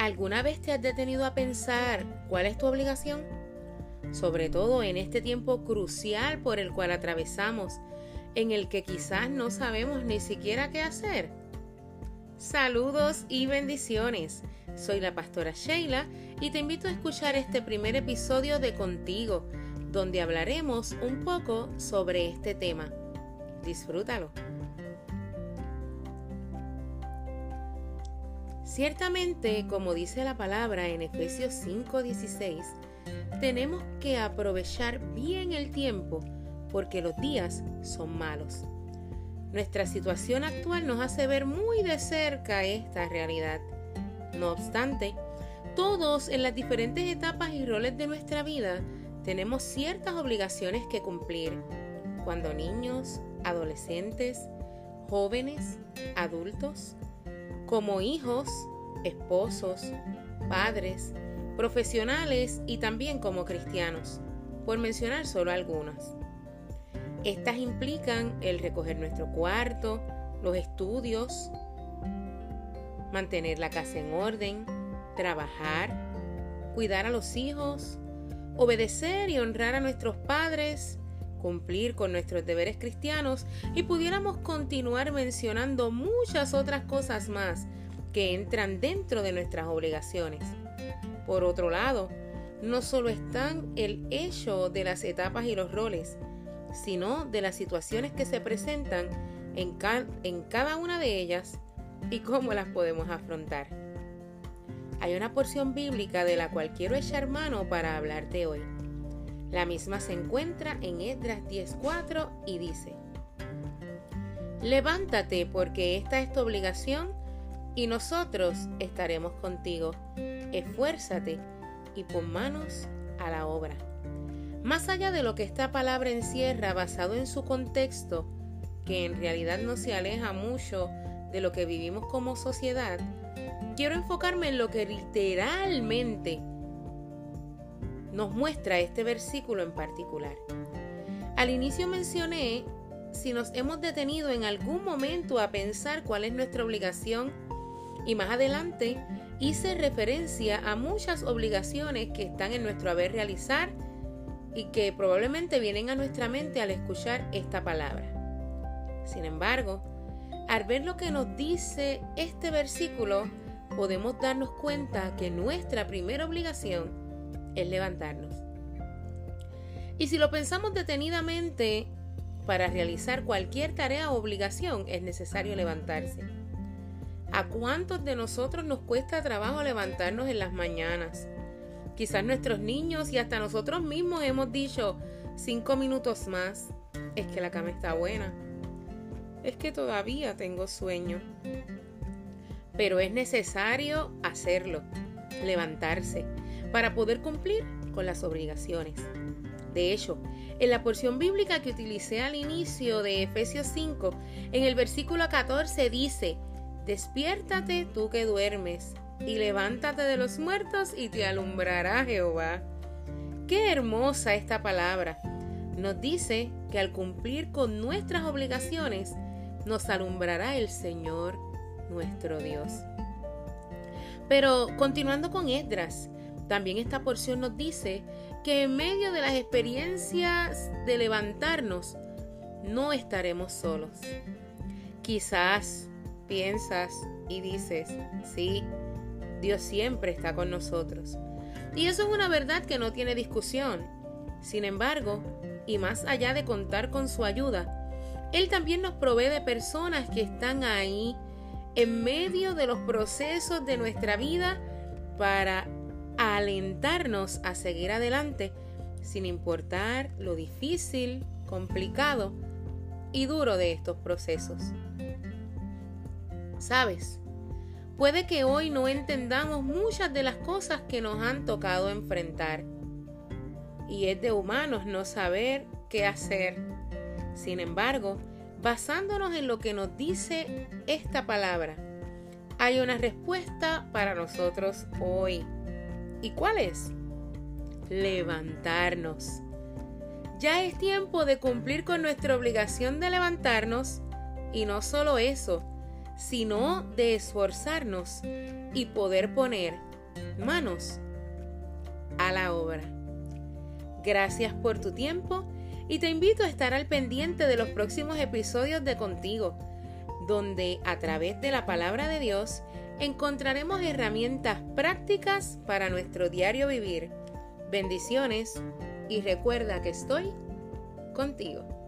¿Alguna vez te has detenido a pensar cuál es tu obligación? Sobre todo en este tiempo crucial por el cual atravesamos, en el que quizás no sabemos ni siquiera qué hacer. Saludos y bendiciones. Soy la pastora Sheila y te invito a escuchar este primer episodio de Contigo, donde hablaremos un poco sobre este tema. Disfrútalo. Ciertamente, como dice la palabra en Efesios 5:16, tenemos que aprovechar bien el tiempo porque los días son malos. Nuestra situación actual nos hace ver muy de cerca esta realidad. No obstante, todos en las diferentes etapas y roles de nuestra vida tenemos ciertas obligaciones que cumplir. Cuando niños, adolescentes, jóvenes, adultos, como hijos, esposos, padres, profesionales y también como cristianos, por mencionar solo algunas. Estas implican el recoger nuestro cuarto, los estudios, mantener la casa en orden, trabajar, cuidar a los hijos, obedecer y honrar a nuestros padres, cumplir con nuestros deberes cristianos y pudiéramos continuar mencionando muchas otras cosas más que entran dentro de nuestras obligaciones. Por otro lado, no solo están el hecho de las etapas y los roles, sino de las situaciones que se presentan en, en cada una de ellas y cómo las podemos afrontar. Hay una porción bíblica de la cual quiero echar mano para hablarte hoy. La misma se encuentra en Esdras 10:4 y dice, Levántate porque esta es tu obligación y nosotros estaremos contigo. Esfuérzate y pon manos a la obra. Más allá de lo que esta palabra encierra basado en su contexto, que en realidad no se aleja mucho de lo que vivimos como sociedad, quiero enfocarme en lo que literalmente nos muestra este versículo en particular. Al inicio mencioné si nos hemos detenido en algún momento a pensar cuál es nuestra obligación y más adelante hice referencia a muchas obligaciones que están en nuestro haber realizar y que probablemente vienen a nuestra mente al escuchar esta palabra. Sin embargo, al ver lo que nos dice este versículo, podemos darnos cuenta que nuestra primera obligación es levantarnos. Y si lo pensamos detenidamente, para realizar cualquier tarea o obligación es necesario levantarse. ¿A cuántos de nosotros nos cuesta trabajo levantarnos en las mañanas? Quizás nuestros niños y hasta nosotros mismos hemos dicho cinco minutos más. Es que la cama está buena. Es que todavía tengo sueño. Pero es necesario hacerlo, levantarse para poder cumplir con las obligaciones. De hecho, en la porción bíblica que utilicé al inicio de Efesios 5, en el versículo 14 dice, despiértate tú que duermes, y levántate de los muertos y te alumbrará Jehová. Qué hermosa esta palabra. Nos dice que al cumplir con nuestras obligaciones, nos alumbrará el Señor nuestro Dios. Pero continuando con Esdras, también esta porción nos dice que en medio de las experiencias de levantarnos, no estaremos solos. Quizás piensas y dices, sí, Dios siempre está con nosotros. Y eso es una verdad que no tiene discusión. Sin embargo, y más allá de contar con su ayuda, Él también nos provee de personas que están ahí en medio de los procesos de nuestra vida para alentarnos a seguir adelante sin importar lo difícil, complicado y duro de estos procesos. ¿Sabes? Puede que hoy no entendamos muchas de las cosas que nos han tocado enfrentar. Y es de humanos no saber qué hacer. Sin embargo, basándonos en lo que nos dice esta palabra, hay una respuesta para nosotros hoy. ¿Y cuál es? Levantarnos. Ya es tiempo de cumplir con nuestra obligación de levantarnos y no solo eso, sino de esforzarnos y poder poner manos a la obra. Gracias por tu tiempo y te invito a estar al pendiente de los próximos episodios de Contigo, donde a través de la palabra de Dios encontraremos herramientas prácticas para nuestro diario vivir. Bendiciones y recuerda que estoy contigo.